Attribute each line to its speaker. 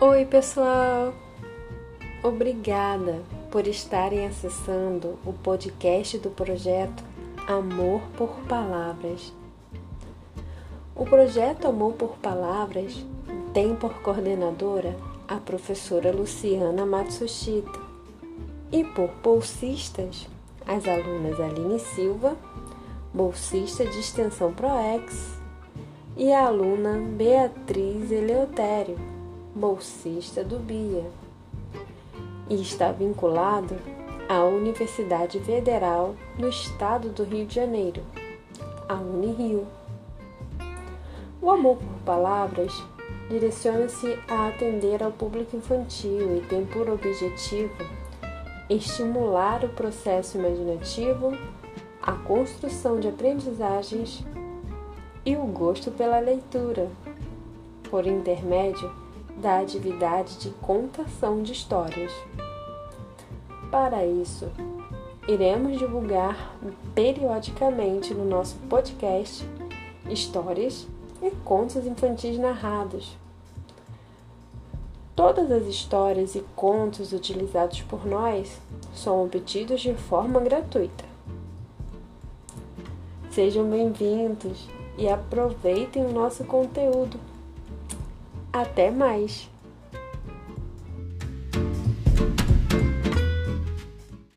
Speaker 1: Oi, pessoal! Obrigada por estarem acessando o podcast do projeto Amor por Palavras. O projeto Amor por Palavras tem por coordenadora a professora Luciana Matsushita e por bolsistas as alunas Aline Silva, bolsista de extensão ProEx, e a aluna Beatriz Eleutério bolsista do BIA, e está vinculado à Universidade Federal do Estado do Rio de Janeiro, a Unirio. O amor por palavras direciona-se a atender ao público infantil e tem por objetivo estimular o processo imaginativo, a construção de aprendizagens e o gosto pela leitura, por intermédio da atividade de contação de histórias. Para isso, iremos divulgar periodicamente no nosso podcast histórias e contos infantis narrados. Todas as histórias e contos utilizados por nós são obtidos de forma gratuita. Sejam bem-vindos e aproveitem o nosso conteúdo. Até mais!